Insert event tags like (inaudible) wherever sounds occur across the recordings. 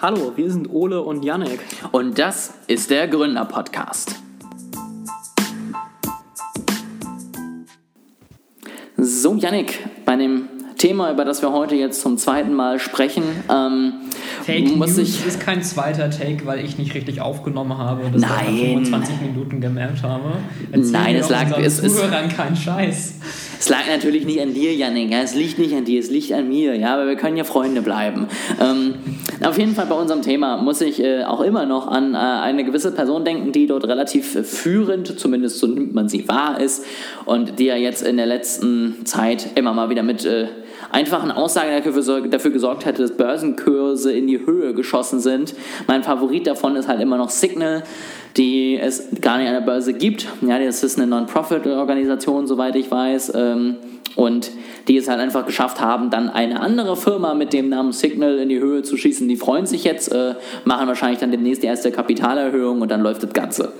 Hallo, wir sind Ole und Yannick. Und das ist der Gründer-Podcast. So, Yannick, bei dem Thema, über das wir heute jetzt zum zweiten Mal sprechen, ähm, Fake muss News ich. ist kein zweiter Take, weil ich nicht richtig aufgenommen habe und das Nein. nach 25 Minuten gemerkt habe. Erzähl Nein, es lag- es ist- Zuhörern keinen Scheiß. Es lag natürlich nicht an dir, Yannick. Ja, es liegt nicht an dir, es liegt an mir. Ja, aber wir können ja Freunde bleiben. Ähm, auf jeden Fall bei unserem Thema muss ich äh, auch immer noch an äh, eine gewisse Person denken, die dort relativ äh, führend, zumindest so nimmt man sie wahr, ist und die ja jetzt in der letzten Zeit immer mal wieder mit äh, einfachen Aussagen dafür, dafür gesorgt hat, dass Börsenkurse in die Höhe geschossen sind. Mein Favorit davon ist halt immer noch Signal die es gar nicht an der Börse gibt. Ja, das ist eine Non-Profit-Organisation, soweit ich weiß. Ähm, und die es halt einfach geschafft haben, dann eine andere Firma mit dem Namen Signal in die Höhe zu schießen. Die freuen sich jetzt, äh, machen wahrscheinlich dann demnächst die erste Kapitalerhöhung und dann läuft das Ganze.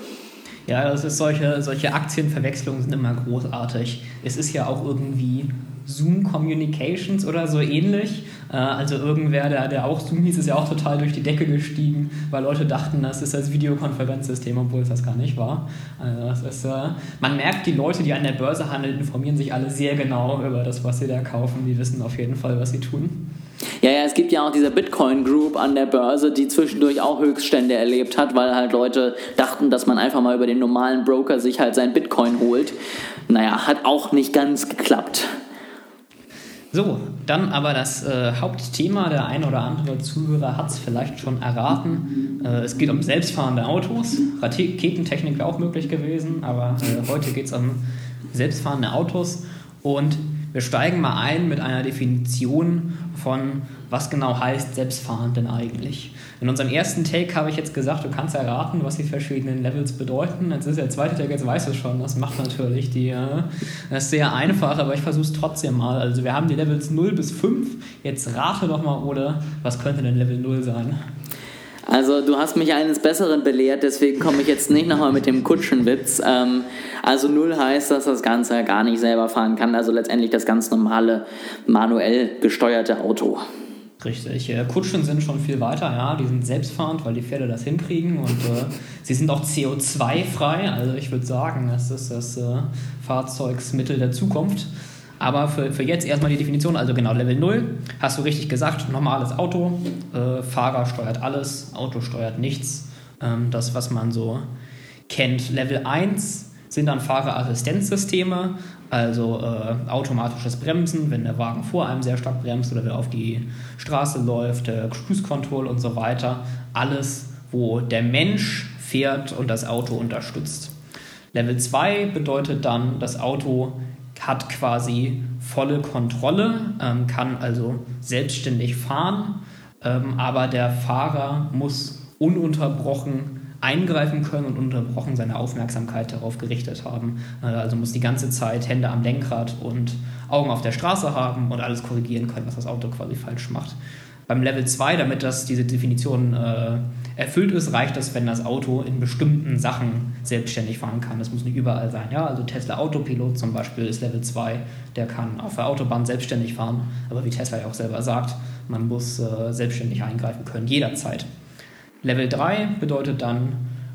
Ja, das ist solche, solche Aktienverwechslungen sind immer großartig. Es ist ja auch irgendwie Zoom Communications oder so ähnlich. Äh, Also irgendwer, der, der auch Zoom hieß, ist ja auch total durch die Decke gestiegen, weil Leute dachten, das ist das Videokonferenzsystem, obwohl es das gar nicht war. Also das ist, äh, man merkt, die Leute, die an der Börse handeln, informieren sich alle sehr genau über das, was sie da kaufen. Die wissen auf jeden Fall, was sie tun. Ja, ja, es gibt ja auch diese Bitcoin Group an der Börse, die zwischendurch auch Höchststände erlebt hat, weil halt Leute dachten, dass man einfach mal über den normalen Broker sich halt sein Bitcoin holt. Naja, hat auch nicht ganz geklappt. So, dann aber das äh, Hauptthema. Der ein oder andere Zuhörer hat es vielleicht schon erraten. Äh, es geht um selbstfahrende Autos. Raketentechnik wäre auch möglich gewesen, aber äh, heute geht es um selbstfahrende Autos. Und wir steigen mal ein mit einer Definition von, was genau heißt selbstfahrend denn eigentlich. In unserem ersten Take habe ich jetzt gesagt, du kannst erraten, was die verschiedenen Levels bedeuten. Jetzt ist der zweite Take, jetzt weißt du schon. Das macht natürlich die, äh, das ist sehr einfach, aber ich versuche es trotzdem mal. Also wir haben die Levels 0 bis 5. Jetzt rate doch mal, oder was könnte denn Level 0 sein? Also du hast mich eines Besseren belehrt, deswegen komme ich jetzt nicht nochmal mit dem Kutschenwitz. Ähm, also null heißt, dass das Ganze gar nicht selber fahren kann, also letztendlich das ganz normale manuell gesteuerte Auto. Richtig. Äh, Kutschen sind schon viel weiter, ja. Die sind selbstfahrend, weil die Pferde das hinkriegen und äh, sie sind auch CO2-frei. Also ich würde sagen, das ist das äh, Fahrzeugsmittel der Zukunft. Aber für, für jetzt erstmal die Definition, also genau Level 0, hast du richtig gesagt, normales Auto, äh, Fahrer steuert alles, Auto steuert nichts. Ähm, das, was man so kennt. Level 1 sind dann Fahrerassistenzsysteme, also äh, automatisches Bremsen, wenn der Wagen vor einem sehr stark bremst oder wer auf die Straße läuft, äh, Cruise Control und so weiter. Alles, wo der Mensch fährt und das Auto unterstützt. Level 2 bedeutet dann, das Auto hat quasi volle Kontrolle, ähm, kann also selbstständig fahren, ähm, aber der Fahrer muss ununterbrochen eingreifen können und ununterbrochen seine Aufmerksamkeit darauf gerichtet haben. Äh, also muss die ganze Zeit Hände am Lenkrad und Augen auf der Straße haben und alles korrigieren können, was das Auto quasi falsch macht. Beim Level 2, damit das diese Definition äh, erfüllt ist, reicht es, wenn das Auto in bestimmten Sachen selbstständig fahren kann. Das muss nicht überall sein. Ja? Also Tesla Autopilot zum Beispiel ist Level 2, der kann auf der Autobahn selbstständig fahren. Aber wie Tesla ja auch selber sagt, man muss äh, selbstständig eingreifen können, jederzeit. Level 3 bedeutet dann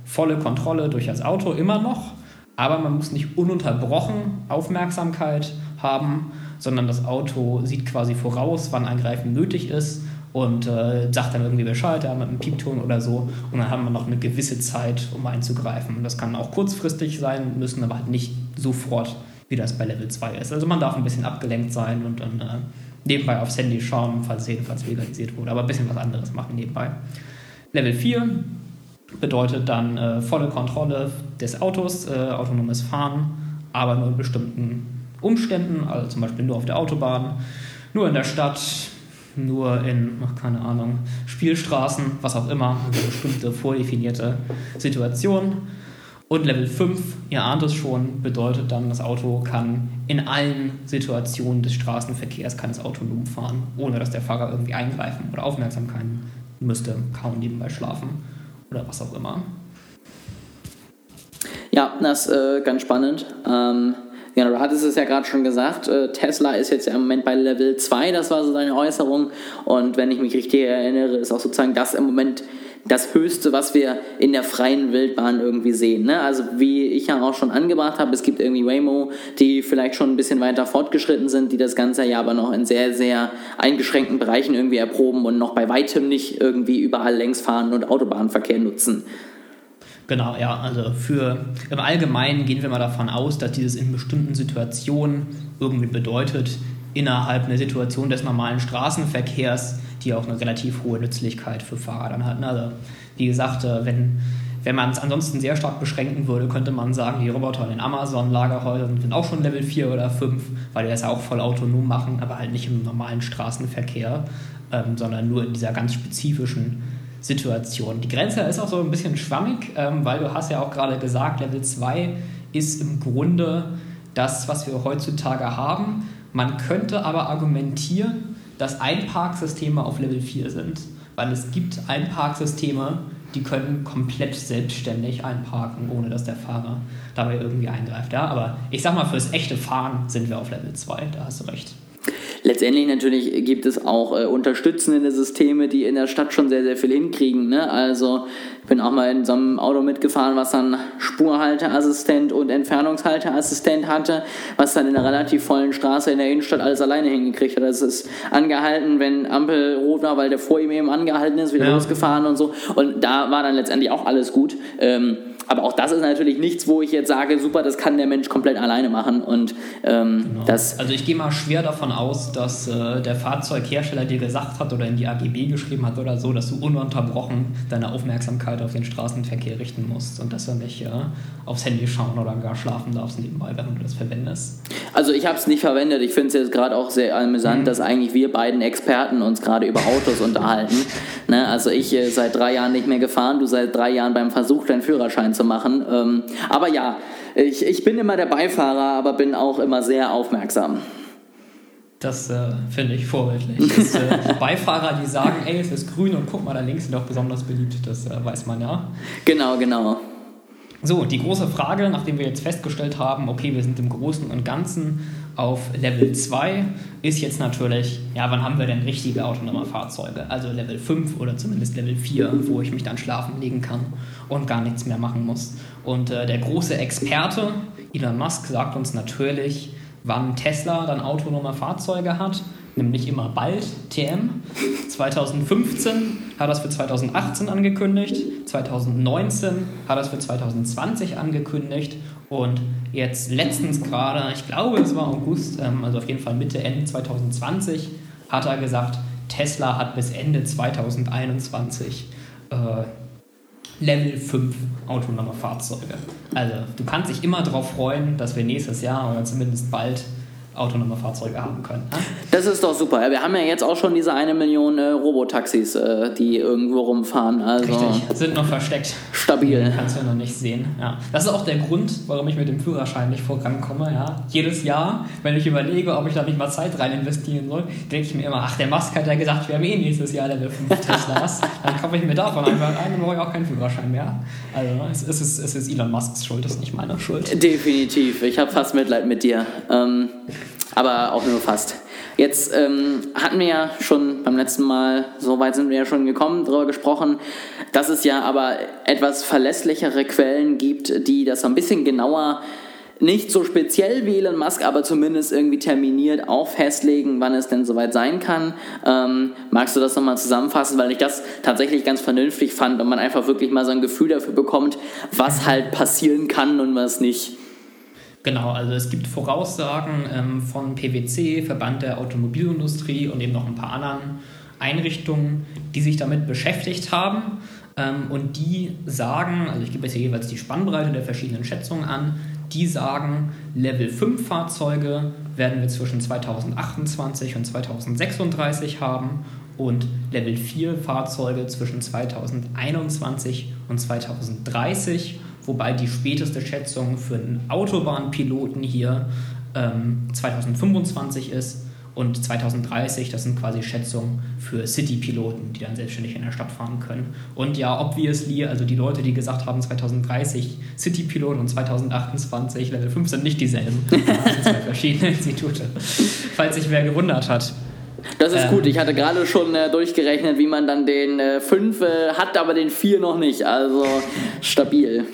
volle Kontrolle durch das Auto immer noch, aber man muss nicht ununterbrochen Aufmerksamkeit haben, sondern das Auto sieht quasi voraus, wann Eingreifen nötig ist und äh, sagt dann irgendwie Bescheid, ja, mit einem Piepton oder so und dann haben wir noch eine gewisse Zeit, um einzugreifen. Das kann auch kurzfristig sein, müssen aber halt nicht sofort, wie das bei Level 2 ist. Also man darf ein bisschen abgelenkt sein und dann äh, nebenbei aufs Handy schauen, falls es jedenfalls legalisiert wurde, aber ein bisschen was anderes machen nebenbei. Level 4 bedeutet dann äh, volle Kontrolle des Autos, äh, autonomes Fahren, aber nur in bestimmten Umständen, also zum Beispiel nur auf der Autobahn, nur in der Stadt, nur in, ach, keine Ahnung, Spielstraßen, was auch immer, eine bestimmte vordefinierte Situation. Und Level 5, ihr ahnt es schon, bedeutet dann, das Auto kann in allen Situationen des Straßenverkehrs kann es autonom fahren, ohne dass der Fahrer irgendwie eingreifen oder Aufmerksamkeit müsste, kaum nebenbei schlafen oder was auch immer. Ja, das ist äh, ganz spannend. Ähm, ja, du hattest es ja gerade schon gesagt, äh, Tesla ist jetzt im Moment bei Level 2, das war so seine Äußerung. Und wenn ich mich richtig erinnere, ist auch sozusagen das im Moment das Höchste, was wir in der freien Wildbahn irgendwie sehen. Ne? Also wie ich ja auch schon angebracht habe, es gibt irgendwie Waymo, die vielleicht schon ein bisschen weiter fortgeschritten sind, die das Ganze ja aber noch in sehr, sehr eingeschränkten Bereichen irgendwie erproben und noch bei weitem nicht irgendwie überall längs fahren und Autobahnverkehr nutzen. Genau, ja, also für im Allgemeinen gehen wir mal davon aus, dass dieses in bestimmten Situationen irgendwie bedeutet, innerhalb einer Situation des normalen Straßenverkehrs, die auch eine relativ hohe Nützlichkeit für Fahrer dann hat. Also wie gesagt, äh, wenn, wenn man es ansonsten sehr stark beschränken würde, könnte man sagen, die Roboter in den Amazon-Lagerhäusern sind auch schon Level 4 oder 5, weil die das ja auch voll autonom machen, aber halt nicht im normalen Straßenverkehr, ähm, sondern nur in dieser ganz spezifischen Situation. Die Grenze ist auch so ein bisschen schwammig, ähm, weil du hast ja auch gerade gesagt, Level 2 ist im Grunde das, was wir heutzutage haben. Man könnte aber argumentieren, dass Einparksysteme auf Level 4 sind, weil es gibt Einparksysteme, die können komplett selbstständig einparken, ohne dass der Fahrer dabei irgendwie eingreift. Ja, aber ich sag mal, fürs echte Fahren sind wir auf Level 2, da hast du recht. Letztendlich natürlich gibt es auch äh, unterstützende Systeme, die in der Stadt schon sehr, sehr viel hinkriegen. Ne? Also ich bin auch mal in so einem Auto mitgefahren, was dann Spurhalteassistent und Entfernungshalteassistent hatte, was dann in einer relativ vollen Straße in der Innenstadt alles alleine hingekriegt hat. Das ist angehalten, wenn Ampel rot war, weil der vor ihm eben angehalten ist, wieder ja. losgefahren und so. Und da war dann letztendlich auch alles gut. Ähm, aber auch das ist natürlich nichts, wo ich jetzt sage, super, das kann der Mensch komplett alleine machen. Und ähm, genau. das. Also ich gehe mal schwer davon aus, dass äh, der Fahrzeughersteller dir gesagt hat oder in die AGB geschrieben hat oder so, dass du ununterbrochen deine Aufmerksamkeit auf den Straßenverkehr richten musst und dass du nicht äh, aufs Handy schauen oder gar schlafen darfst nebenbei, während du das verwendest. Also ich habe es nicht verwendet. Ich finde es jetzt gerade auch sehr amüsant, mhm. dass eigentlich wir beiden Experten uns gerade über Autos unterhalten. (laughs) Ne? Also ich äh, seit drei Jahren nicht mehr gefahren, du seit drei Jahren beim Versuch, deinen Führerschein zu machen. Ähm, aber ja, ich, ich bin immer der Beifahrer, aber bin auch immer sehr aufmerksam. Das äh, finde ich vorbildlich. Das, äh, Beifahrer, die sagen, ey, es ist grün und guck mal, da links sind auch besonders beliebt, das äh, weiß man ja. Genau, genau. So, die große Frage, nachdem wir jetzt festgestellt haben, okay, wir sind im Großen und Ganzen auf Level 2, ist jetzt natürlich, ja, wann haben wir denn richtige autonome Fahrzeuge? Also Level 5 oder zumindest Level 4, wo ich mich dann schlafen legen kann und gar nichts mehr machen muss. Und äh, der große Experte, Elon Musk, sagt uns natürlich, wann Tesla dann autonome Fahrzeuge hat nämlich immer bald, TM. 2015 hat er es für 2018 angekündigt, 2019 hat er es für 2020 angekündigt und jetzt letztens gerade, ich glaube es war August, ähm, also auf jeden Fall Mitte, Ende 2020, hat er gesagt, Tesla hat bis Ende 2021 äh, Level 5 autonome Fahrzeuge. Also du kannst dich immer darauf freuen, dass wir nächstes Jahr oder zumindest bald autonome Fahrzeuge haben können. Ne? Das ist doch super. Wir haben ja jetzt auch schon diese eine Million äh, Robotaxis, äh, die irgendwo rumfahren. Also Richtig, sind noch versteckt. Stabil. Kannst du noch nicht sehen. Ja. Das ist auch der Grund, warum ich mit dem Führerschein nicht vorankomme. Ja. Jedes Jahr, wenn ich überlege, ob ich da nicht mal Zeit rein investieren soll, denke ich mir immer, ach, der Musk hat ja gesagt, wir haben eh nächstes Jahr Level 5 (laughs) Teslas. Dann komme ich mir davon einfach ein und brauche ich auch keinen Führerschein mehr. Also es, es, ist, es ist Elon Musks Schuld, das ist nicht meine Schuld. Definitiv. Ich habe fast Mitleid mit dir. Ähm, aber auch nur fast. Jetzt ähm, hatten wir ja schon beim letzten Mal, so weit sind wir ja schon gekommen, darüber gesprochen, dass es ja aber etwas verlässlichere Quellen gibt, die das ein bisschen genauer nicht so speziell wie Elon Musk, aber zumindest irgendwie terminiert auch festlegen, wann es denn soweit sein kann. Ähm, magst du das nochmal zusammenfassen, weil ich das tatsächlich ganz vernünftig fand und man einfach wirklich mal so ein Gefühl dafür bekommt, was halt passieren kann und was nicht. Genau, also es gibt Voraussagen ähm, von PwC, Verband der Automobilindustrie und eben noch ein paar anderen Einrichtungen, die sich damit beschäftigt haben. Ähm, und die sagen, also ich gebe jetzt hier jeweils die Spannbreite der verschiedenen Schätzungen an, die sagen, Level 5 Fahrzeuge werden wir zwischen 2028 und 2036 haben und Level 4 Fahrzeuge zwischen 2021 und 2030 wobei die späteste Schätzung für einen Autobahnpiloten hier ähm, 2025 ist Und 2030, das sind quasi Schätzungen für City-Piloten, die dann selbstständig in der Stadt fahren können. Und ja, obviously, also die Leute, die gesagt haben 2030 City-Pilot und 2028 Level 5 sind nicht dieselben. (laughs) Das sind zwei verschiedene Institute. Falls sich wer gewundert hat. Das ist Ähm. gut. Ich hatte gerade schon äh, durchgerechnet, wie man dann den 5 äh, hat, aber den 4 noch nicht. Also stabil.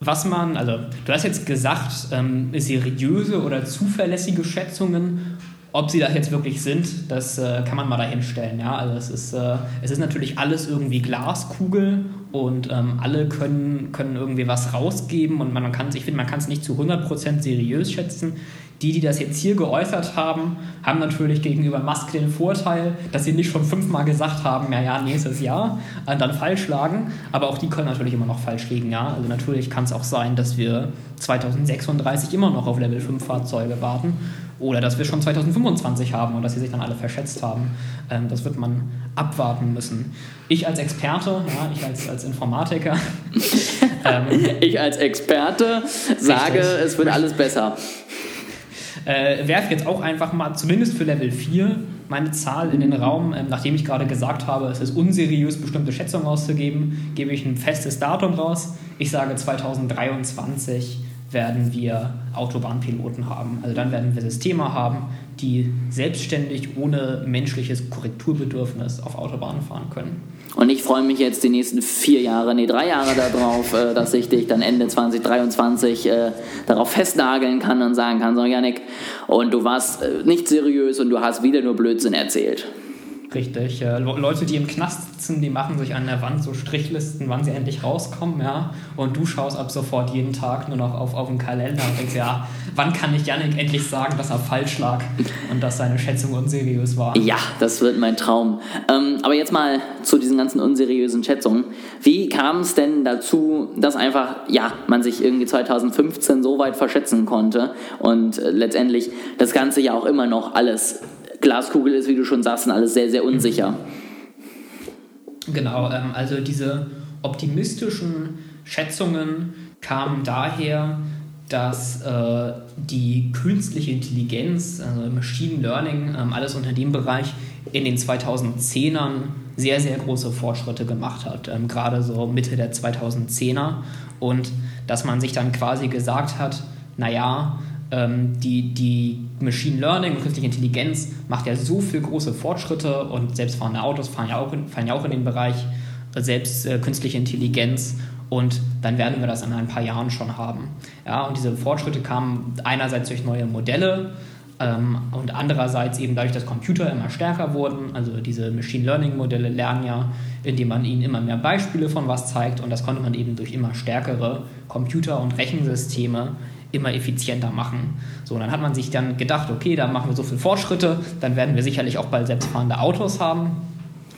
Was man, also du hast jetzt gesagt, ähm, seriöse oder zuverlässige Schätzungen, ob sie das jetzt wirklich sind, das äh, kann man mal dahinstellen. Ja? Also es ist, äh, es ist natürlich alles irgendwie Glaskugel und ähm, alle können, können irgendwie was rausgeben und man kann, ich finde, man kann es nicht zu 100% seriös schätzen. Die, die das jetzt hier geäußert haben, haben natürlich gegenüber Musk den Vorteil, dass sie nicht schon fünfmal gesagt haben, ja, ja, nächstes Jahr, und dann falsch lagen. Aber auch die können natürlich immer noch falsch liegen, ja. Also natürlich kann es auch sein, dass wir 2036 immer noch auf Level 5 Fahrzeuge warten oder dass wir schon 2025 haben und dass sie sich dann alle verschätzt haben. Ähm, das wird man abwarten müssen. Ich als Experte, ja, ich als, als Informatiker, (laughs) ähm, Ich als Experte sage, Richtig. es wird alles besser. äh, werfe jetzt auch einfach mal, zumindest für Level 4, meine Zahl in den Raum. Ähm, nachdem ich gerade gesagt habe, es ist unseriös, bestimmte Schätzungen auszugeben, gebe ich ein festes Datum raus. Ich sage 2023 werden wir Autobahnpiloten haben. Also dann werden wir Systeme haben, die selbstständig ohne menschliches Korrekturbedürfnis auf Autobahnen fahren können. Und ich freue mich jetzt die nächsten vier Jahre, nee, drei Jahre darauf, äh, dass ich dich dann Ende 2023 äh, darauf festnageln kann und sagen kann, so Janik, und du warst äh, nicht seriös und du hast wieder nur Blödsinn erzählt. Richtig. Äh, Le- Leute, die im Knast sitzen, die machen sich an der Wand so Strichlisten, wann sie endlich rauskommen, ja. Und du schaust ab sofort jeden Tag nur noch auf, auf den Kalender und denkst, ja, wann kann ich Yannick endlich sagen, dass er falsch lag und dass seine Schätzung unseriös war? Ja, das wird mein Traum. Ähm, aber jetzt mal zu diesen ganzen unseriösen Schätzungen. Wie kam es denn dazu, dass einfach, ja, man sich irgendwie 2015 so weit verschätzen konnte und äh, letztendlich das Ganze ja auch immer noch alles Glaskugel ist, wie du schon sagst, und alles sehr, sehr unsicher. Genau, ähm, also diese optimistischen Schätzungen kamen daher, dass äh, die künstliche Intelligenz, also Machine Learning, ähm, alles unter dem Bereich in den 2010ern sehr, sehr große Fortschritte gemacht hat, ähm, gerade so Mitte der 2010er. Und dass man sich dann quasi gesagt hat, naja, ähm, die, die Machine Learning und künstliche Intelligenz macht ja so viel große Fortschritte und selbstfahrende Autos fahren ja auch in, fallen ja auch in den Bereich äh, selbst äh, künstliche Intelligenz und dann werden wir das in ein paar Jahren schon haben. Ja, und diese Fortschritte kamen einerseits durch neue Modelle ähm, und andererseits eben dadurch, dass Computer immer stärker wurden. Also diese Machine Learning Modelle lernen ja, indem man ihnen immer mehr Beispiele von was zeigt und das konnte man eben durch immer stärkere Computer- und Rechensysteme immer effizienter machen. So, dann hat man sich dann gedacht, okay, da machen wir so viele Fortschritte, dann werden wir sicherlich auch bald selbstfahrende Autos haben.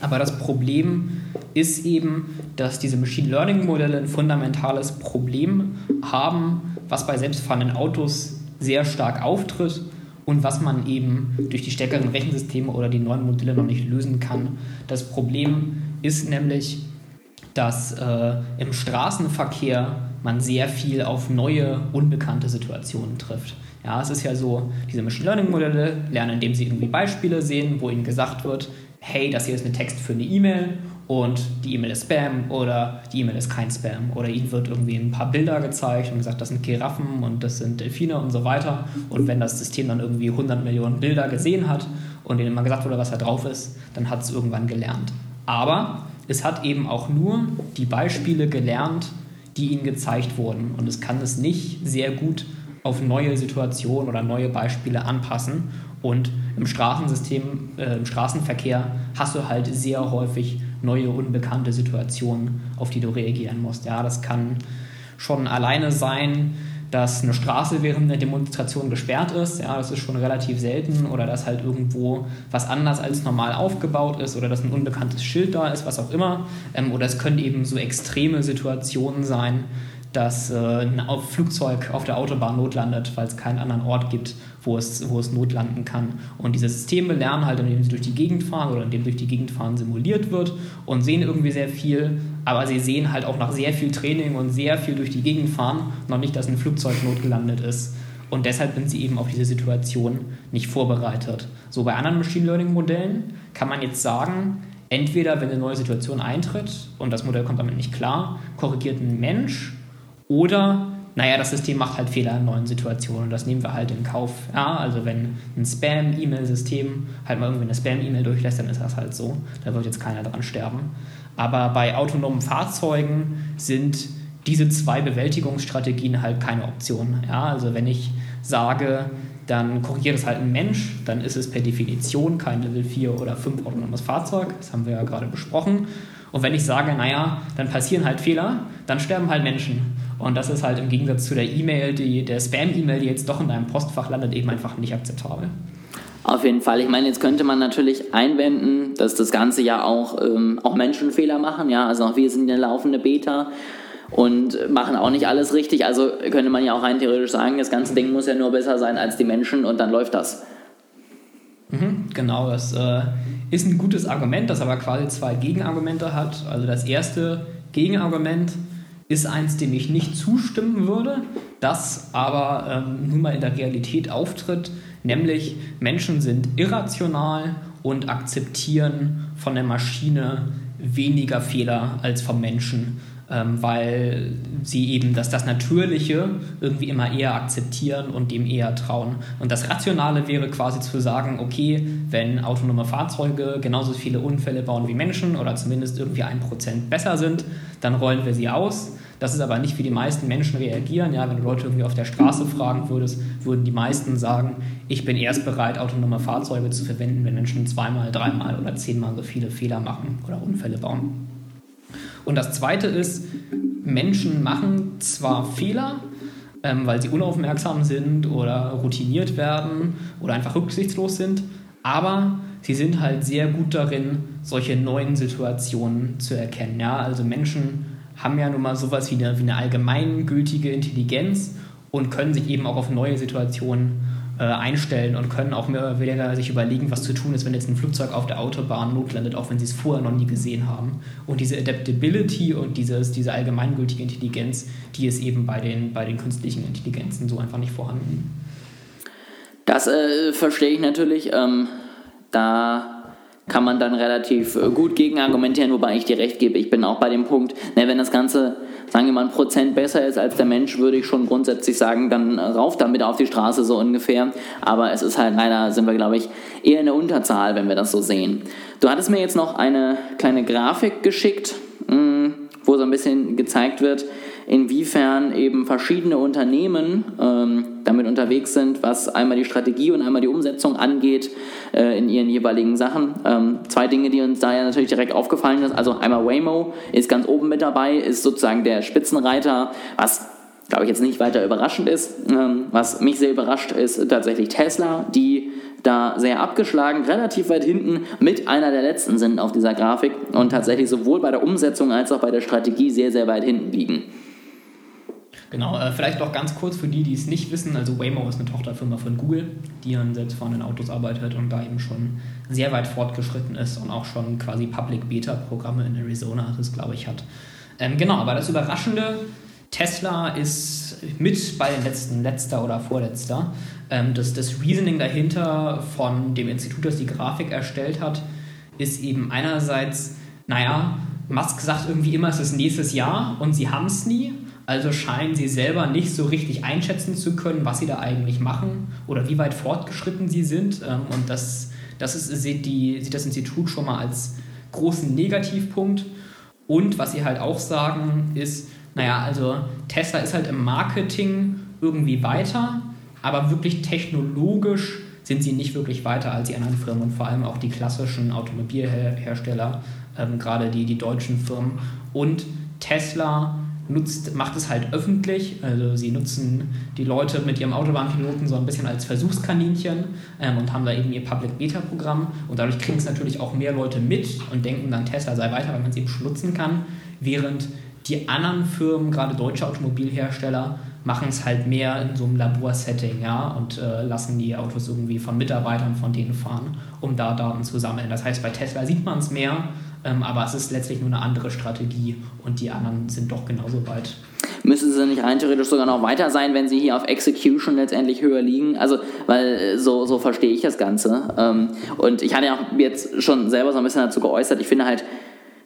Aber das Problem ist eben, dass diese Machine Learning Modelle ein fundamentales Problem haben, was bei selbstfahrenden Autos sehr stark auftritt und was man eben durch die stärkeren Rechensysteme oder die neuen Modelle noch nicht lösen kann. Das Problem ist nämlich, dass äh, im Straßenverkehr man sehr viel auf neue, unbekannte Situationen trifft. Ja, es ist ja so, diese Machine Learning Modelle lernen, indem sie irgendwie Beispiele sehen, wo ihnen gesagt wird, hey, das hier ist ein Text für eine E-Mail und die E-Mail ist Spam oder die E-Mail ist kein Spam oder ihnen wird irgendwie ein paar Bilder gezeigt und gesagt, das sind Giraffen und das sind Delfine und so weiter und wenn das System dann irgendwie 100 Millionen Bilder gesehen hat und ihnen mal gesagt wurde, was da drauf ist, dann hat es irgendwann gelernt. Aber es hat eben auch nur die Beispiele gelernt, die ihnen gezeigt wurden und es kann es nicht sehr gut auf neue Situationen oder neue Beispiele anpassen. Und im Straßensystem, äh, im Straßenverkehr hast du halt sehr häufig neue, unbekannte Situationen, auf die du reagieren musst. Ja, das kann schon alleine sein, dass eine Straße während einer Demonstration gesperrt ist. Ja, das ist schon relativ selten. Oder dass halt irgendwo was anders als normal aufgebaut ist oder dass ein unbekanntes Schild da ist, was auch immer. Ähm, oder es können eben so extreme Situationen sein, dass äh, ein Flugzeug auf der Autobahn notlandet, weil es keinen anderen Ort gibt, wo es, wo es notlanden kann. Und diese Systeme lernen halt, indem sie durch die Gegend fahren oder indem durch die Gegend fahren simuliert wird und sehen irgendwie sehr viel, aber sie sehen halt auch nach sehr viel Training und sehr viel durch die Gegend fahren noch nicht, dass ein Flugzeug notgelandet ist. und deshalb sind sie eben auf diese Situation nicht vorbereitet. So bei anderen Machine Learning Modellen kann man jetzt sagen, entweder wenn eine neue Situation eintritt und das Modell kommt damit nicht klar, korrigiert ein Mensch oder naja, das System macht halt Fehler in neuen Situationen und das nehmen wir halt in Kauf. Ja, also wenn ein Spam-E-Mail-System halt mal irgendwie eine Spam-E-Mail durchlässt, dann ist das halt so. Da wird jetzt keiner dran sterben. Aber bei autonomen Fahrzeugen sind diese zwei Bewältigungsstrategien halt keine Option. Ja, also wenn ich sage, dann korrigiert es halt ein Mensch, dann ist es per Definition kein Level 4 oder 5 autonomes Fahrzeug. Das haben wir ja gerade besprochen. Und wenn ich sage, naja, dann passieren halt Fehler, dann sterben halt Menschen. Und das ist halt im Gegensatz zu der E-Mail, die, der Spam-E-Mail, die jetzt doch in deinem Postfach landet, eben einfach nicht akzeptabel. Auf jeden Fall. Ich meine, jetzt könnte man natürlich einwenden, dass das Ganze ja auch, ähm, auch Menschen Fehler machen. Ja, also auch wir sind eine laufende Beta und machen auch nicht alles richtig. Also könnte man ja auch rein theoretisch sagen, das ganze Ding muss ja nur besser sein als die Menschen und dann läuft das. Mhm, genau, das äh, ist ein gutes Argument, das aber quasi zwei Gegenargumente hat. Also das erste Gegenargument ist eins, dem ich nicht zustimmen würde, das aber ähm, nun mal in der Realität auftritt, nämlich Menschen sind irrational und akzeptieren von der Maschine weniger Fehler als vom Menschen ähm, weil sie eben das, das Natürliche irgendwie immer eher akzeptieren und dem eher trauen. Und das Rationale wäre quasi zu sagen, okay, wenn autonome Fahrzeuge genauso viele Unfälle bauen wie Menschen oder zumindest irgendwie ein Prozent besser sind, dann rollen wir sie aus. Das ist aber nicht, wie die meisten Menschen reagieren. Ja, wenn du Leute irgendwie auf der Straße fragen würdest, würden die meisten sagen, ich bin erst bereit, autonome Fahrzeuge zu verwenden, wenn Menschen zweimal, dreimal oder zehnmal so viele Fehler machen oder Unfälle bauen. Und das Zweite ist, Menschen machen zwar Fehler, ähm, weil sie unaufmerksam sind oder routiniert werden oder einfach rücksichtslos sind, aber sie sind halt sehr gut darin, solche neuen Situationen zu erkennen. Ja? Also Menschen haben ja nun mal sowas wie eine, wie eine allgemeingültige Intelligenz und können sich eben auch auf neue Situationen äh, einstellen und können auch mehr oder weniger sich überlegen, was zu tun ist, wenn jetzt ein Flugzeug auf der Autobahn notlandet, auch wenn sie es vorher noch nie gesehen haben. Und diese Adaptability und dieses, diese allgemeingültige Intelligenz, die ist eben bei den, bei den künstlichen Intelligenzen so einfach nicht vorhanden. Das äh, verstehe ich natürlich. Ähm, da kann man dann relativ äh, gut gegen argumentieren, wobei ich dir recht gebe. Ich bin auch bei dem Punkt, ne, wenn das Ganze sagen wir mal, ein Prozent besser ist als der Mensch, würde ich schon grundsätzlich sagen, dann rauf damit auf die Straße so ungefähr. Aber es ist halt leider, sind wir, glaube ich, eher in der Unterzahl, wenn wir das so sehen. Du hattest mir jetzt noch eine kleine Grafik geschickt, mm, wo so ein bisschen gezeigt wird, inwiefern eben verschiedene Unternehmen ähm, damit unterwegs sind, was einmal die Strategie und einmal die Umsetzung angeht äh, in ihren jeweiligen Sachen. Ähm, zwei Dinge, die uns da ja natürlich direkt aufgefallen sind. Also einmal Waymo ist ganz oben mit dabei, ist sozusagen der Spitzenreiter, was glaube ich jetzt nicht weiter überraschend ist. Ähm, was mich sehr überrascht ist tatsächlich Tesla, die da sehr abgeschlagen, relativ weit hinten mit einer der letzten sind auf dieser Grafik und tatsächlich sowohl bei der Umsetzung als auch bei der Strategie sehr, sehr weit hinten liegen. Genau, äh, vielleicht noch ganz kurz für die, die es nicht wissen. Also Waymo ist eine Tochterfirma von Google, die an selbstfahrenden Autos arbeitet und da eben schon sehr weit fortgeschritten ist und auch schon quasi Public Beta-Programme in Arizona, das glaube ich, hat. Ähm, genau, aber das Überraschende, Tesla ist mit bei den letzten, letzter oder vorletzter. Ähm, das, das Reasoning dahinter von dem Institut, das die Grafik erstellt hat, ist eben einerseits, naja, Musk sagt irgendwie immer, es ist nächstes Jahr und sie haben es nie. Also scheinen sie selber nicht so richtig einschätzen zu können, was sie da eigentlich machen oder wie weit fortgeschritten sie sind. Ähm, und das, das ist, sieht, die, sieht das Institut schon mal als großen Negativpunkt. Und was sie halt auch sagen, ist, naja, also Tesla ist halt im Marketing irgendwie weiter, aber wirklich technologisch sind sie nicht wirklich weiter als die anderen Firmen und vor allem auch die klassischen Automobilhersteller, ähm, gerade die, die deutschen Firmen. Und Tesla nutzt, macht es halt öffentlich. Also sie nutzen die Leute mit ihrem Autobahnpiloten so ein bisschen als Versuchskaninchen ähm, und haben da eben ihr Public Beta Programm und dadurch kriegen es natürlich auch mehr Leute mit und denken dann Tesla sei weiter, weil man es eben schlutzen kann, während die anderen Firmen, gerade deutsche Automobilhersteller, machen es halt mehr in so einem Laborsetting, ja, und äh, lassen die Autos irgendwie von Mitarbeitern von denen fahren, um da Daten zu sammeln. Das heißt, bei Tesla sieht man es mehr, ähm, aber es ist letztlich nur eine andere Strategie und die anderen sind doch genauso weit. müsste sie nicht rein theoretisch sogar noch weiter sein, wenn sie hier auf Execution letztendlich höher liegen? Also, weil äh, so, so verstehe ich das Ganze. Ähm, und ich hatte ja auch jetzt schon selber so ein bisschen dazu geäußert, ich finde halt,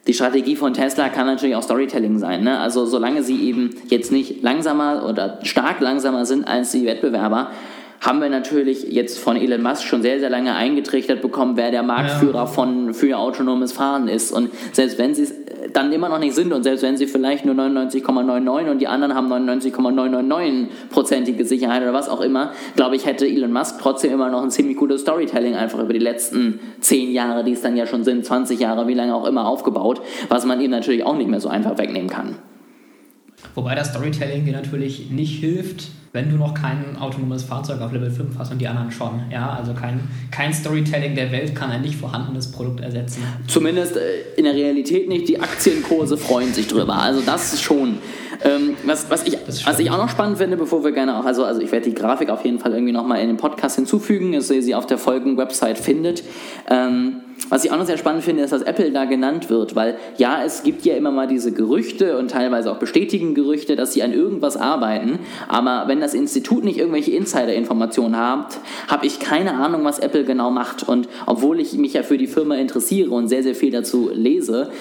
die Strategie von Tesla kann natürlich auch Storytelling sein. Ne? Also solange sie eben jetzt nicht langsamer oder stark langsamer sind als die Wettbewerber, haben wir natürlich jetzt von Elon Musk schon sehr, sehr lange eingetrichtert bekommen, wer der Marktführer ja. von, für autonomes Fahren ist. Und selbst wenn sie es dann immer noch nicht sind und selbst wenn sie vielleicht nur 99,99 und die anderen haben 99,999-prozentige Sicherheit oder was auch immer, glaube ich, hätte Elon Musk trotzdem immer noch ein ziemlich gutes Storytelling einfach über die letzten 10 Jahre, die es dann ja schon sind, 20 Jahre, wie lange auch immer aufgebaut, was man ihm natürlich auch nicht mehr so einfach wegnehmen kann. Wobei das Storytelling dir natürlich nicht hilft, wenn du noch kein autonomes Fahrzeug auf Level 5 hast und die anderen schon. Ja, also kein, kein Storytelling der Welt kann ein nicht vorhandenes Produkt ersetzen. Zumindest äh, in der Realität nicht. Die Aktienkurse freuen sich drüber. Also das ist schon. Ähm, was, was, ich, was ich auch noch spannend finde, bevor wir gerne auch, also, also ich werde die Grafik auf jeden Fall irgendwie nochmal in den Podcast hinzufügen, dass ihr sie auf der Folgen-Website findet. Ähm, was ich auch noch sehr spannend finde, ist, dass Apple da genannt wird, weil ja, es gibt ja immer mal diese Gerüchte und teilweise auch bestätigen Gerüchte, dass sie an irgendwas arbeiten, aber wenn das Institut nicht irgendwelche Insider-Informationen hat, habe ich keine Ahnung, was Apple genau macht. Und obwohl ich mich ja für die Firma interessiere und sehr, sehr viel dazu lese,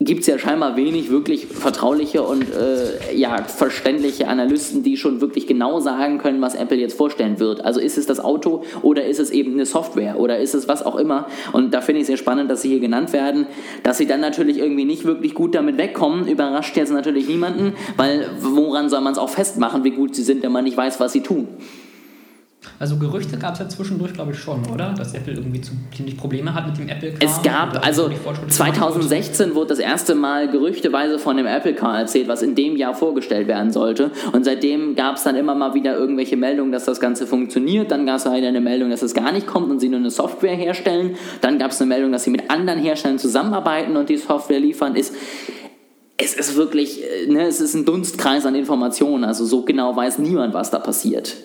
gibt es ja scheinbar wenig wirklich vertrauliche und äh, ja, verständliche Analysten, die schon wirklich genau sagen können, was Apple jetzt vorstellen wird. Also ist es das Auto oder ist es eben eine Software oder ist es was auch immer. Und da finde ich sehr spannend, dass sie hier genannt werden. Dass sie dann natürlich irgendwie nicht wirklich gut damit wegkommen, überrascht jetzt natürlich niemanden, weil woran soll man es auch festmachen, wie gut sie sind, wenn man nicht weiß, was sie tun. Also Gerüchte gab es ja zwischendurch, glaube ich, schon, oder? Dass Apple irgendwie ziemlich Probleme hat mit dem Apple Car. Es gab, also 2016 wurde das erste Mal gerüchteweise von dem Apple Car erzählt, was in dem Jahr vorgestellt werden sollte. Und seitdem gab es dann immer mal wieder irgendwelche Meldungen, dass das Ganze funktioniert. Dann gab es wieder eine Meldung, dass es gar nicht kommt und sie nur eine Software herstellen. Dann gab es eine Meldung, dass sie mit anderen Herstellern zusammenarbeiten und die Software liefern. Ist es ist wirklich, äh, ne, es ist ein Dunstkreis an Informationen. Also so genau weiß niemand, was da passiert.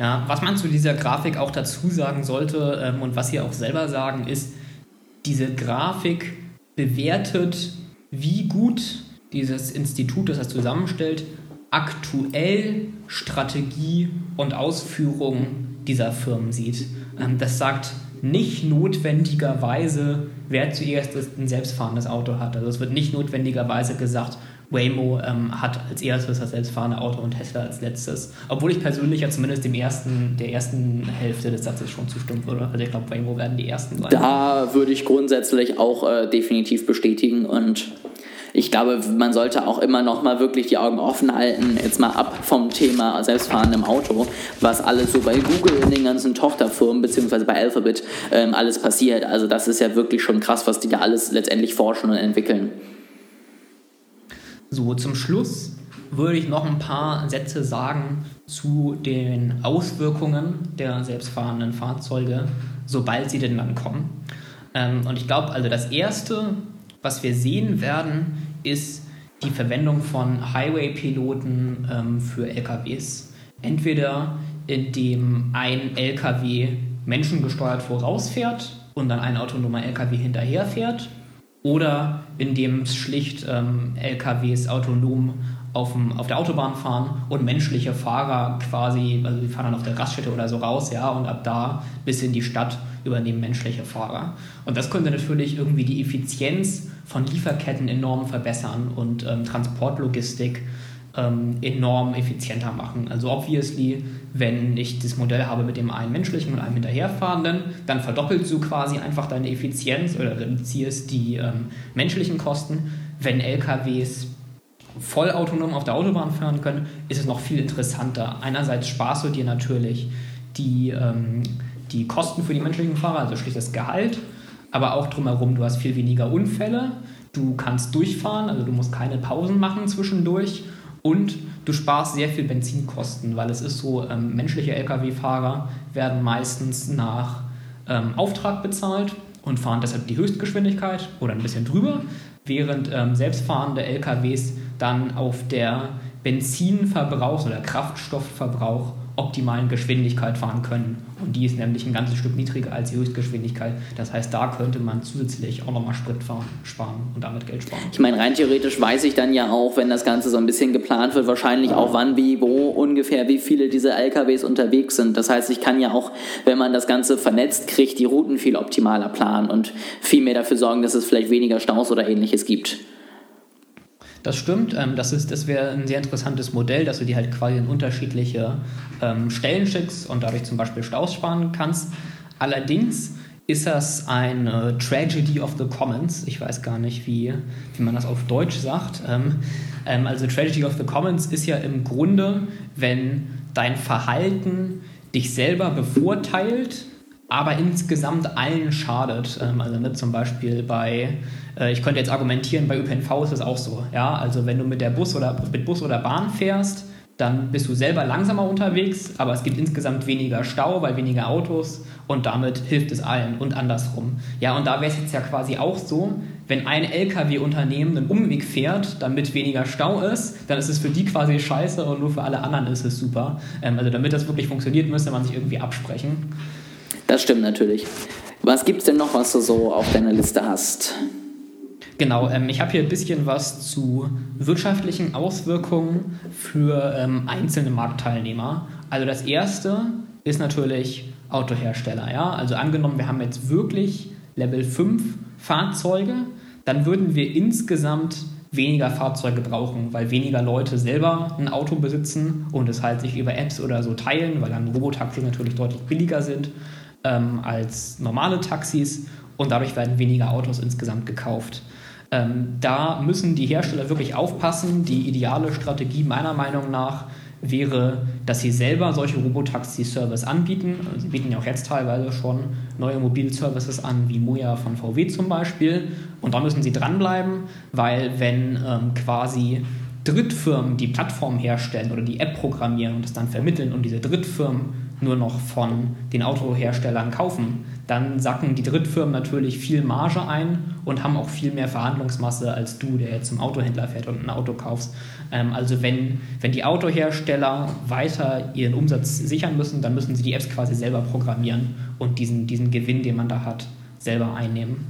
Ja, was man zu dieser Grafik auch dazu sagen sollte ähm, und was sie auch selber sagen, ist, diese Grafik bewertet, wie gut dieses Institut, das das zusammenstellt, aktuell Strategie und Ausführung dieser Firmen sieht. Ähm, das sagt nicht notwendigerweise, wer zuerst ein selbstfahrendes Auto hat. Also es wird nicht notwendigerweise gesagt, Waymo ähm, hat als erstes das selbstfahrende Auto und Tesla als letztes. Obwohl ich persönlich ja zumindest dem ersten, der ersten Hälfte des Satzes schon zustimmen würde. Also ich glaube, Waymo werden die ersten sein. Da würde ich grundsätzlich auch äh, definitiv bestätigen und ich glaube, man sollte auch immer noch mal wirklich die Augen offen halten, jetzt mal ab vom Thema selbstfahrendem Auto, was alles so bei Google in den ganzen Tochterfirmen beziehungsweise bei Alphabet ähm, alles passiert. Also das ist ja wirklich schon krass, was die da alles letztendlich forschen und entwickeln. So, zum Schluss würde ich noch ein paar Sätze sagen zu den Auswirkungen der selbstfahrenden Fahrzeuge, sobald sie denn dann kommen. Ähm, und ich glaube, also das Erste, was wir sehen werden, ist die Verwendung von Highway-Piloten ähm, für LKWs. Entweder indem ein LKW menschengesteuert vorausfährt und dann ein autonomer LKW hinterherfährt oder indem schlicht ähm, LKWs autonom auf, dem, auf der Autobahn fahren und menschliche Fahrer quasi, also die fahren dann auf der Raststätte oder so raus, ja, und ab da bis in die Stadt übernehmen menschliche Fahrer. Und das könnte natürlich irgendwie die Effizienz von Lieferketten enorm verbessern und ähm, Transportlogistik ähm, enorm effizienter machen. Also obviously, wenn ich das Modell habe mit dem einen menschlichen und einem hinterherfahrenden, dann verdoppelst du quasi einfach deine Effizienz oder reduzierst die ähm, menschlichen Kosten. Wenn LKWs vollautonom auf der Autobahn fahren können, ist es noch viel interessanter. Einerseits sparst du dir natürlich die, ähm, die Kosten für die menschlichen Fahrer, also schließlich das Gehalt, aber auch drumherum, du hast viel weniger Unfälle, du kannst durchfahren, also du musst keine Pausen machen zwischendurch und du sparst sehr viel Benzinkosten, weil es ist so, ähm, menschliche Lkw-Fahrer werden meistens nach ähm, Auftrag bezahlt und fahren deshalb die Höchstgeschwindigkeit oder ein bisschen drüber, während ähm, selbstfahrende LKWs dann auf der Benzinverbrauch oder Kraftstoffverbrauch optimalen Geschwindigkeit fahren können. Und die ist nämlich ein ganzes Stück niedriger als die Höchstgeschwindigkeit. Das heißt, da könnte man zusätzlich auch nochmal Sprit fahren, sparen und damit Geld sparen. Ich meine, rein theoretisch weiß ich dann ja auch, wenn das Ganze so ein bisschen geplant wird, wahrscheinlich auch wann, wie, wo ungefähr, wie viele dieser LKWs unterwegs sind. Das heißt, ich kann ja auch, wenn man das Ganze vernetzt kriegt, die Routen viel optimaler planen und viel mehr dafür sorgen, dass es vielleicht weniger Staus oder ähnliches gibt. Das stimmt. Ähm, das das wäre ein sehr interessantes Modell, dass du die halt quasi in unterschiedliche ähm, Stellen schickst und dadurch zum Beispiel Staus sparen kannst. Allerdings ist das eine Tragedy of the Commons. Ich weiß gar nicht, wie, wie man das auf Deutsch sagt. Ähm, also Tragedy of the Commons ist ja im Grunde, wenn dein Verhalten dich selber bevorteilt, aber insgesamt allen schadet. Also ne, zum Beispiel bei ich könnte jetzt argumentieren, bei ÖPNV ist es auch so. Ja? Also wenn du mit, der Bus oder, mit Bus oder Bahn fährst, dann bist du selber langsamer unterwegs, aber es gibt insgesamt weniger Stau, weil weniger Autos und damit hilft es allen und andersrum. Ja, und da wäre es jetzt ja quasi auch so, wenn ein Lkw-Unternehmen einen Umweg fährt, damit weniger Stau ist, dann ist es für die quasi scheiße und nur für alle anderen ist es super. Ähm, also damit das wirklich funktioniert, müsste man sich irgendwie absprechen. Das stimmt natürlich. Was gibt es denn noch, was du so auf deiner Liste hast? Genau, ähm, ich habe hier ein bisschen was zu wirtschaftlichen Auswirkungen für ähm, einzelne Marktteilnehmer. Also das erste ist natürlich Autohersteller. Ja? Also angenommen, wir haben jetzt wirklich Level 5 Fahrzeuge, dann würden wir insgesamt weniger Fahrzeuge brauchen, weil weniger Leute selber ein Auto besitzen und es halt sich über Apps oder so teilen, weil dann Robotaxis natürlich deutlich billiger sind ähm, als normale Taxis und dadurch werden weniger Autos insgesamt gekauft. Ähm, da müssen die Hersteller wirklich aufpassen. Die ideale Strategie meiner Meinung nach wäre, dass sie selber solche Robotaxi-Service anbieten. Sie bieten ja auch jetzt teilweise schon neue Mobilservices an, wie Moja von VW zum Beispiel. Und da müssen sie dranbleiben, weil wenn ähm, quasi Drittfirmen die Plattform herstellen oder die App programmieren und es dann vermitteln und diese Drittfirmen nur noch von den Autoherstellern kaufen, dann sacken die Drittfirmen natürlich viel Marge ein und haben auch viel mehr Verhandlungsmasse als du, der jetzt zum Autohändler fährt und ein Auto kaufst. Ähm, also wenn, wenn die Autohersteller weiter ihren Umsatz sichern müssen, dann müssen sie die Apps quasi selber programmieren und diesen, diesen Gewinn, den man da hat, selber einnehmen.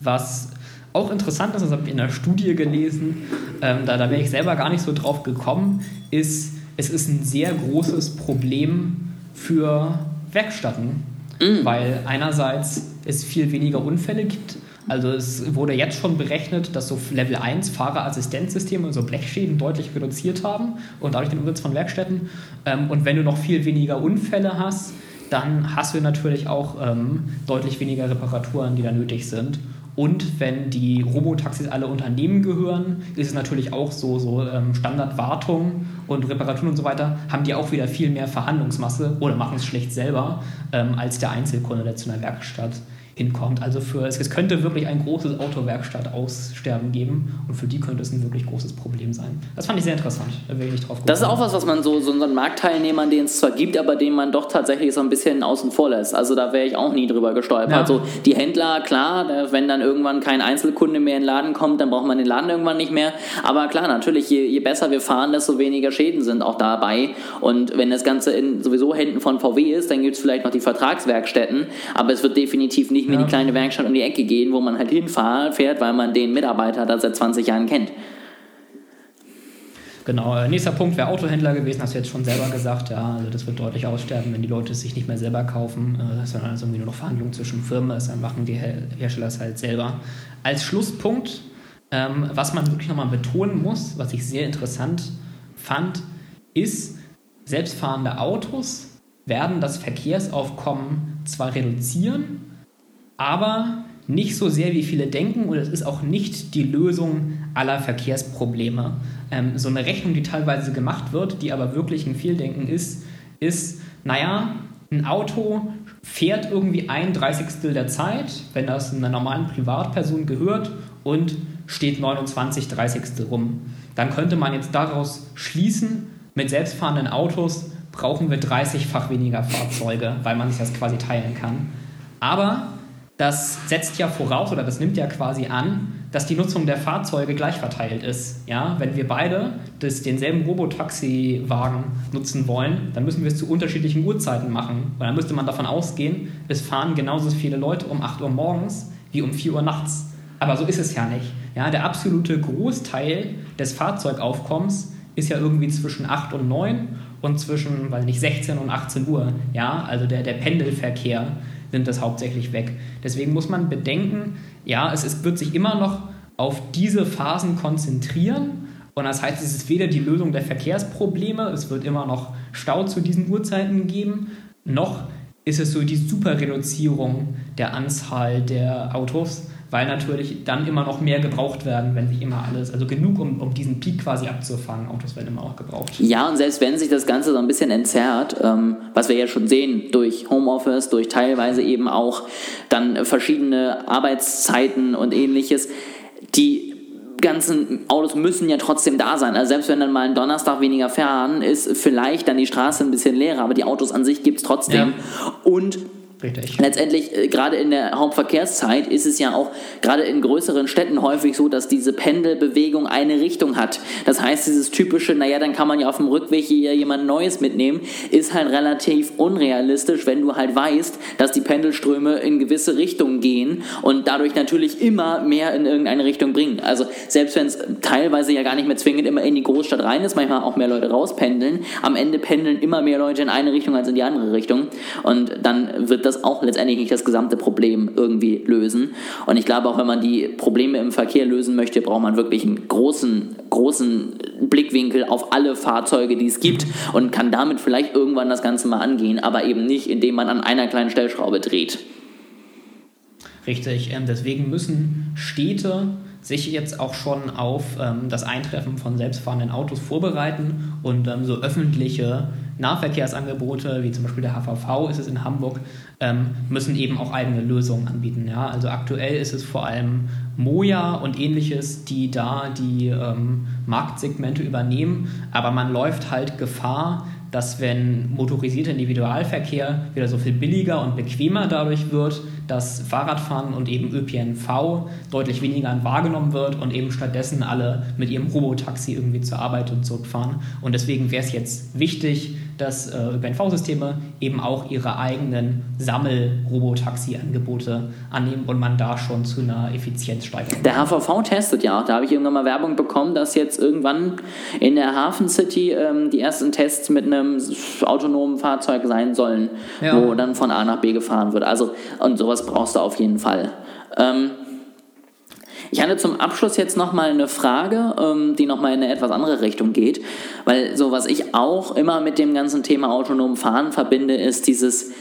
Was auch interessant ist, das habe ich in der Studie gelesen, ähm, da, da wäre ich selber gar nicht so drauf gekommen, ist, es ist ein sehr großes Problem für Werkstätten, mhm. weil einerseits es viel weniger Unfälle gibt. Also es wurde jetzt schon berechnet, dass so Level 1 Fahrerassistenzsysteme und so Blechschäden deutlich reduziert haben und dadurch den Umsatz von Werkstätten. Ähm, und wenn du noch viel weniger Unfälle hast, dann hast du natürlich auch ähm, deutlich weniger Reparaturen, die da nötig sind. Und wenn die Robotaxis alle Unternehmen gehören, ist es natürlich auch so, so ähm, Standardwartung und Reparaturen und so weiter, haben die auch wieder viel mehr Verhandlungsmasse oder machen es schlecht selber ähm, als der Einzelkunde, der zu einer Werkstatt hinkommt. Also für es, könnte wirklich ein großes Autowerkstatt aussterben geben und für die könnte es ein wirklich großes Problem sein. Das fand ich sehr interessant. Da wäre ich drauf Das ist auch was, was man so, so unseren Marktteilnehmern, den es zwar gibt, aber den man doch tatsächlich so ein bisschen außen vor lässt. Also da wäre ich auch nie drüber gestolpert. Ja. Also die Händler, klar, wenn dann irgendwann kein Einzelkunde mehr in den Laden kommt, dann braucht man den Laden irgendwann nicht mehr. Aber klar, natürlich, je, je besser wir fahren, desto weniger Schäden sind auch dabei. Und wenn das Ganze in sowieso Händen von VW ist, dann gibt es vielleicht noch die Vertragswerkstätten, aber es wird definitiv nicht mir ja. die kleine Werkstatt um die Ecke gehen, wo man halt hinfährt, weil man den Mitarbeiter da seit 20 Jahren kennt. Genau, äh, nächster Punkt wäre Autohändler gewesen, hast du jetzt schon selber gesagt. Ja, also das wird deutlich aussterben, wenn die Leute es sich nicht mehr selber kaufen, äh, sondern es irgendwie nur noch Verhandlungen zwischen Firmen ist, dann machen die Hersteller es halt selber. Als Schlusspunkt, ähm, was man wirklich nochmal betonen muss, was ich sehr interessant fand, ist, selbstfahrende Autos werden das Verkehrsaufkommen zwar reduzieren, aber nicht so sehr, wie viele denken und es ist auch nicht die Lösung aller Verkehrsprobleme. Ähm, so eine Rechnung, die teilweise gemacht wird, die aber wirklich ein Fehldenken ist, ist, naja, ein Auto fährt irgendwie ein Dreißigstel der Zeit, wenn das einer normalen Privatperson gehört und steht 29 Dreißigstel rum. Dann könnte man jetzt daraus schließen, mit selbstfahrenden Autos brauchen wir 30-fach weniger Fahrzeuge, weil man sich das quasi teilen kann. Aber das setzt ja voraus oder das nimmt ja quasi an, dass die Nutzung der Fahrzeuge gleich verteilt ist. Ja, wenn wir beide das, denselben Robotaxi-Wagen nutzen wollen, dann müssen wir es zu unterschiedlichen Uhrzeiten machen. Und dann müsste man davon ausgehen, es fahren genauso viele Leute um 8 Uhr morgens wie um 4 Uhr nachts. Aber so ist es ja nicht. Ja, der absolute Großteil des Fahrzeugaufkommens ist ja irgendwie zwischen 8 und 9 und zwischen, weil nicht 16 und 18 Uhr. Ja, also der, der Pendelverkehr nimmt das hauptsächlich weg. Deswegen muss man bedenken, ja, es, es wird sich immer noch auf diese Phasen konzentrieren. Und das heißt, es ist weder die Lösung der Verkehrsprobleme, es wird immer noch Stau zu diesen Uhrzeiten geben, noch ist es so die Superreduzierung der Anzahl der Autos, weil natürlich dann immer noch mehr gebraucht werden, wenn sich immer alles, also genug, um, um diesen Peak quasi abzufangen. Autos werden immer auch gebraucht. Ja, und selbst wenn sich das Ganze so ein bisschen entzerrt, ähm, was wir ja schon sehen, durch Homeoffice, durch teilweise eben auch dann verschiedene Arbeitszeiten und ähnliches, die ganzen Autos müssen ja trotzdem da sein. Also selbst wenn dann mal ein Donnerstag weniger fahren, ist vielleicht dann die Straße ein bisschen leerer, aber die Autos an sich gibt es trotzdem. Ja. Und Richtig. Letztendlich, äh, gerade in der Hauptverkehrszeit, ist es ja auch gerade in größeren Städten häufig so, dass diese Pendelbewegung eine Richtung hat. Das heißt, dieses typische, naja, dann kann man ja auf dem Rückweg hier jemand Neues mitnehmen, ist halt relativ unrealistisch, wenn du halt weißt, dass die Pendelströme in gewisse Richtungen gehen und dadurch natürlich immer mehr in irgendeine Richtung bringen. Also selbst wenn es teilweise ja gar nicht mehr zwingend immer in die Großstadt rein ist, manchmal auch mehr Leute rauspendeln, am Ende pendeln immer mehr Leute in eine Richtung als in die andere Richtung und dann wird das auch letztendlich nicht das gesamte Problem irgendwie lösen. Und ich glaube auch, wenn man die Probleme im Verkehr lösen möchte, braucht man wirklich einen großen, großen Blickwinkel auf alle Fahrzeuge, die es gibt und kann damit vielleicht irgendwann das Ganze mal angehen, aber eben nicht, indem man an einer kleinen Stellschraube dreht. Richtig, ähm, deswegen müssen Städte sich jetzt auch schon auf ähm, das Eintreffen von selbstfahrenden Autos vorbereiten und ähm, so öffentliche Nahverkehrsangebote, wie zum Beispiel der HVV ist es in Hamburg, ähm, müssen eben auch eigene Lösungen anbieten. Ja? Also aktuell ist es vor allem Moja und ähnliches, die da die ähm, Marktsegmente übernehmen, aber man läuft halt Gefahr, dass wenn motorisierter Individualverkehr wieder so viel billiger und bequemer dadurch wird, dass Fahrradfahren und eben ÖPNV deutlich weniger wahrgenommen wird und eben stattdessen alle mit ihrem Robotaxi irgendwie zur Arbeit und zurückfahren. Und deswegen wäre es jetzt wichtig, dass äh, ÖPNV-Systeme eben auch ihre eigenen Sammel-Robotaxi-Angebote annehmen und man da schon zu einer Effizienzsteigerung. Der HVV testet ja auch, da habe ich irgendwann mal Werbung bekommen, dass jetzt irgendwann in der Hafen City ähm, die ersten Tests mit einem autonomen Fahrzeug sein sollen, ja. wo dann von A nach B gefahren wird. Also, und sowas brauchst du auf jeden Fall. Ähm, ich hatte zum Abschluss jetzt nochmal eine Frage, ähm, die nochmal in eine etwas andere Richtung geht, weil so was ich auch immer mit dem ganzen Thema autonom Fahren verbinde, ist dieses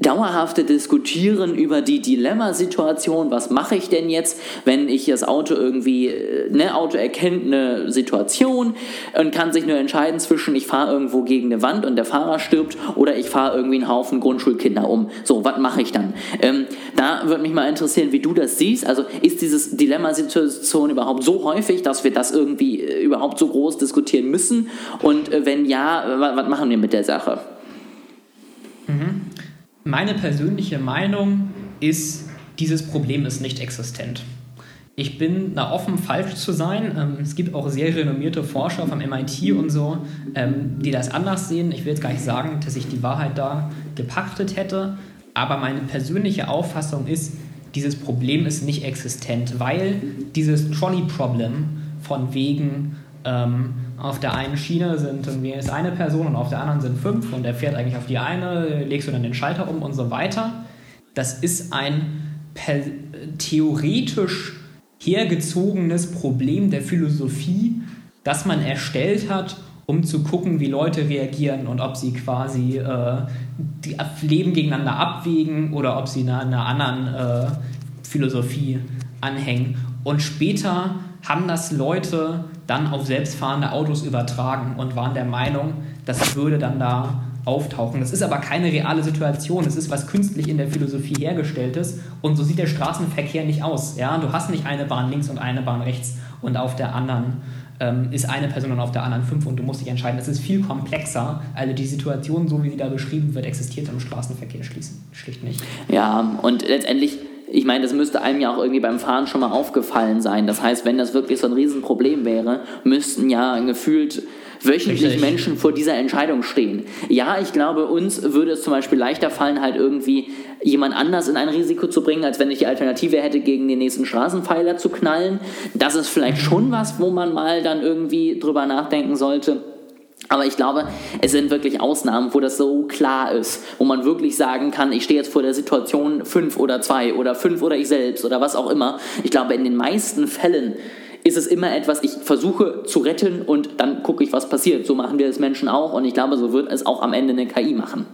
dauerhafte Diskutieren über die Dilemmasituation, was mache ich denn jetzt, wenn ich das Auto irgendwie, äh, ne, Auto erkennt eine Situation und kann sich nur entscheiden zwischen, ich fahre irgendwo gegen eine Wand und der Fahrer stirbt oder ich fahre irgendwie einen Haufen Grundschulkinder um. So, was mache ich dann? Ähm, da würde mich mal interessieren, wie du das siehst. Also ist dieses Dilemmasituation überhaupt so häufig, dass wir das irgendwie äh, überhaupt so groß diskutieren müssen? Und äh, wenn ja, was machen wir mit der Sache? Mhm. Meine persönliche Meinung ist, dieses Problem ist nicht existent. Ich bin da offen, falsch zu sein. Ähm, es gibt auch sehr renommierte Forscher vom MIT und so, ähm, die das anders sehen. Ich will jetzt gar nicht sagen, dass ich die Wahrheit da gepachtet hätte, aber meine persönliche Auffassung ist, dieses Problem ist nicht existent, weil dieses Trolley-Problem von wegen ähm, auf der einen Schiene sind irgendwie ist eine Person und auf der anderen sind fünf und er fährt eigentlich auf die eine, legst du dann den Schalter um und so weiter. Das ist ein theoretisch hergezogenes Problem der Philosophie, das man erstellt hat, um zu gucken, wie Leute reagieren und ob sie quasi äh, die Leben gegeneinander abwägen oder ob sie einer, einer anderen äh, Philosophie anhängen. Und später haben das Leute dann auf selbstfahrende Autos übertragen und waren der Meinung, das würde dann da auftauchen. Das ist aber keine reale Situation. Es ist was künstlich in der Philosophie hergestelltes und so sieht der Straßenverkehr nicht aus. Ja? Du hast nicht eine Bahn links und eine Bahn rechts und auf der anderen ähm, ist eine Person und auf der anderen fünf und du musst dich entscheiden. Es ist viel komplexer. Also die Situation, so wie sie da beschrieben wird, existiert im Straßenverkehr schlicht nicht. Ja, und letztendlich ich meine, das müsste einem ja auch irgendwie beim Fahren schon mal aufgefallen sein. Das heißt, wenn das wirklich so ein Riesenproblem wäre, müssten ja gefühlt wöchentlich. Menschen vor dieser Entscheidung stehen. Ja, ich glaube, uns würde es zum Beispiel leichter fallen, halt irgendwie jemand anders in ein Risiko zu bringen, als wenn ich die Alternative hätte, gegen den nächsten Straßenpfeiler zu knallen. Das ist vielleicht schon was, wo man mal dann irgendwie drüber nachdenken sollte. Aber ich glaube, es sind wirklich Ausnahmen, wo das so klar ist, wo man wirklich sagen kann, ich stehe jetzt vor der Situation fünf oder zwei oder fünf oder ich selbst oder was auch immer. Ich glaube, in den meisten Fällen ist es immer etwas, ich versuche zu retten und dann gucke ich, was passiert. So machen wir es Menschen auch und ich glaube, so wird es auch am Ende eine KI machen.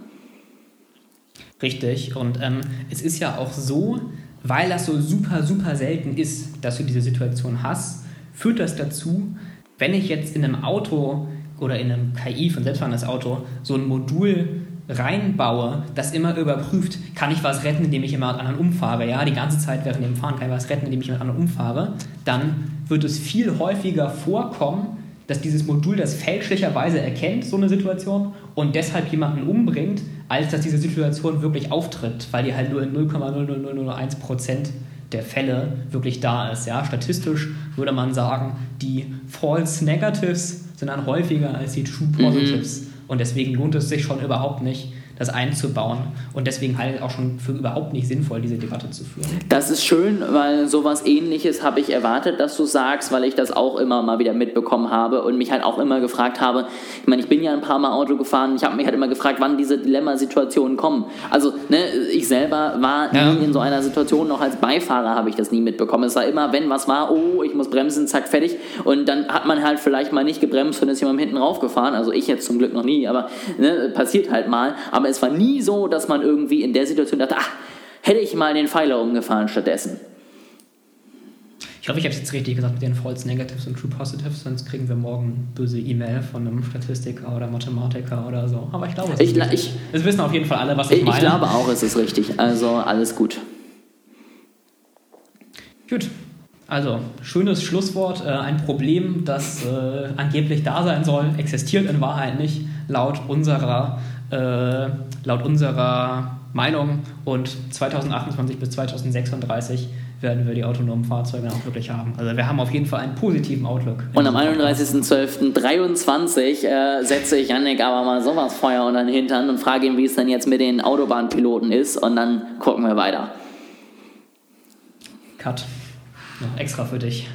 Richtig. Und ähm, es ist ja auch so, weil das so super, super selten ist, dass du diese Situation hast, führt das dazu, wenn ich jetzt in einem Auto oder in einem KI von selbstfahrendes Auto so ein Modul reinbaue, das immer überprüft, kann ich was retten, indem ich jemand anderen umfahre, ja, die ganze Zeit während dem Fahren kann ich was retten, indem ich jemand anderen umfahre, dann wird es viel häufiger vorkommen, dass dieses Modul das fälschlicherweise erkennt, so eine Situation, und deshalb jemanden umbringt, als dass diese Situation wirklich auftritt, weil die halt nur in 0,00001% der Fälle wirklich da ist. Ja? Statistisch würde man sagen, die False Negatives sind dann häufiger als die True Positives. Und deswegen lohnt es sich schon überhaupt nicht, das einzubauen. Und deswegen halte ich auch schon für überhaupt nicht sinnvoll, diese Debatte zu führen. Das ist schön, weil sowas ähnliches habe ich erwartet, dass du sagst, weil ich das auch immer mal wieder mitbekommen habe und mich halt auch immer gefragt habe, ich meine, ich bin ja ein paar Mal Auto gefahren, ich habe mich halt immer gefragt, wann diese Dilemmasituationen kommen. Also, ne, ich selber war Ja. nie in so einer Situation, noch als Beifahrer habe ich das nie mitbekommen. Es war immer, wenn was war, oh, ich muss bremsen, zack, fertig. Und dann hat man halt vielleicht mal nicht gebremst und ist jemand hinten raufgefahren. Also ich jetzt zum Glück noch nie, aber ne, passiert halt mal. Aber es war nie so, dass man irgendwie in der Situation dachte, ach, hätte ich mal den Pfeiler umgefahren stattdessen. Ich hoffe, ich habe es jetzt richtig gesagt mit den False Negatives und True Positives, sonst kriegen wir morgen böse E-Mail von einem Statistiker oder Mathematiker oder so. Aber ich glaube, es Ich ist ich- Es wissen auf jeden Fall alle, was ich, Ich, meine. ich glaube auch, es ist richtig. Also alles gut. Gut. Also, schönes Schlusswort. Äh, ein Problem, das äh, angeblich da sein soll, existiert in Wahrheit nicht, laut unserer, äh, laut unserer Meinung. Und 2028 bis 2036 werden wir die autonomen Fahrzeuge auch wirklich haben. Also, wir haben auf jeden Fall einen positiven Outlook. Und am 31.12.23 äh, setze ich Yannick aber mal sowas Feuer unter den Hintern und frage ihn, wie es denn jetzt mit den Autobahnpiloten ist. Und dann gucken wir weiter. Cut. Noch extra für dich.